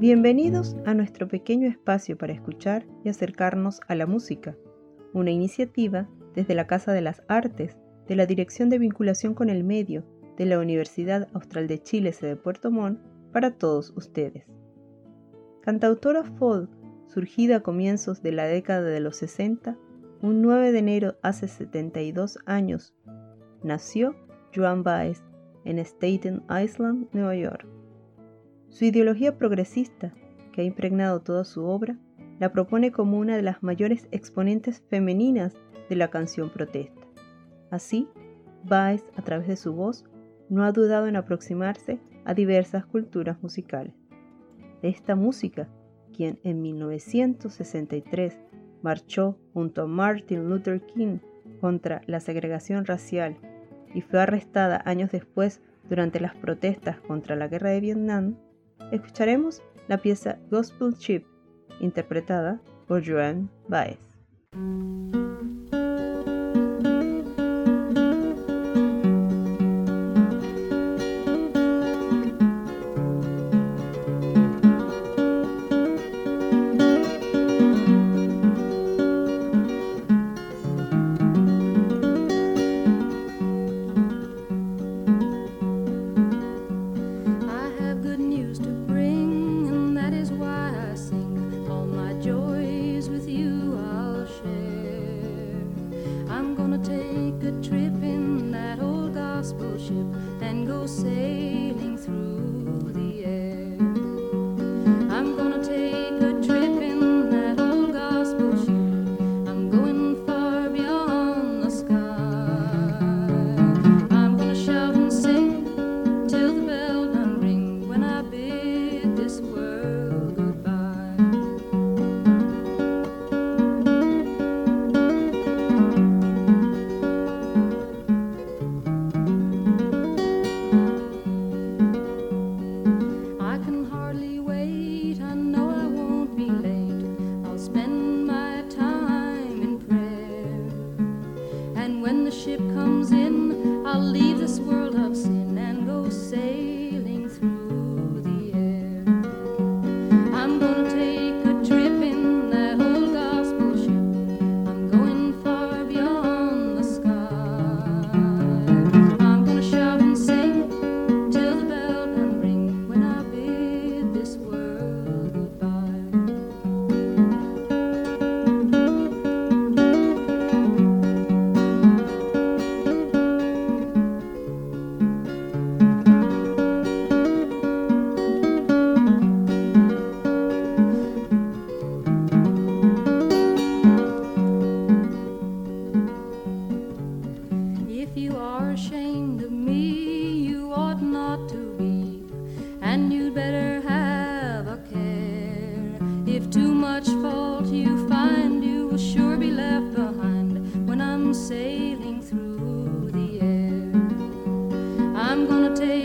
Bienvenidos a nuestro pequeño espacio para escuchar y acercarnos a la música, una iniciativa desde la Casa de las Artes de la Dirección de Vinculación con el Medio de la Universidad Austral de Chile, sede Puerto Montt, para todos ustedes. Cantautora folk, surgida a comienzos de la década de los 60, un 9 de enero hace 72 años, nació Joan Baez en Staten Island, Nueva York. Su ideología progresista, que ha impregnado toda su obra, la propone como una de las mayores exponentes femeninas de la canción protesta. Así, Baez, a través de su voz, no ha dudado en aproximarse a diversas culturas musicales. Esta música, quien en 1963 marchó junto a Martin Luther King contra la segregación racial y fue arrestada años después durante las protestas contra la guerra de Vietnam, escucharemos la pieza Gospel Chip, interpretada por Joan Baez. you say. ashamed of me, you ought not to be, and you'd better have a care. If too much fault you find, you will sure be left behind when I'm sailing through the air. I'm gonna take